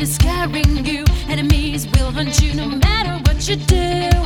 that is scaring you. Enemies will hunt you no matter what you do.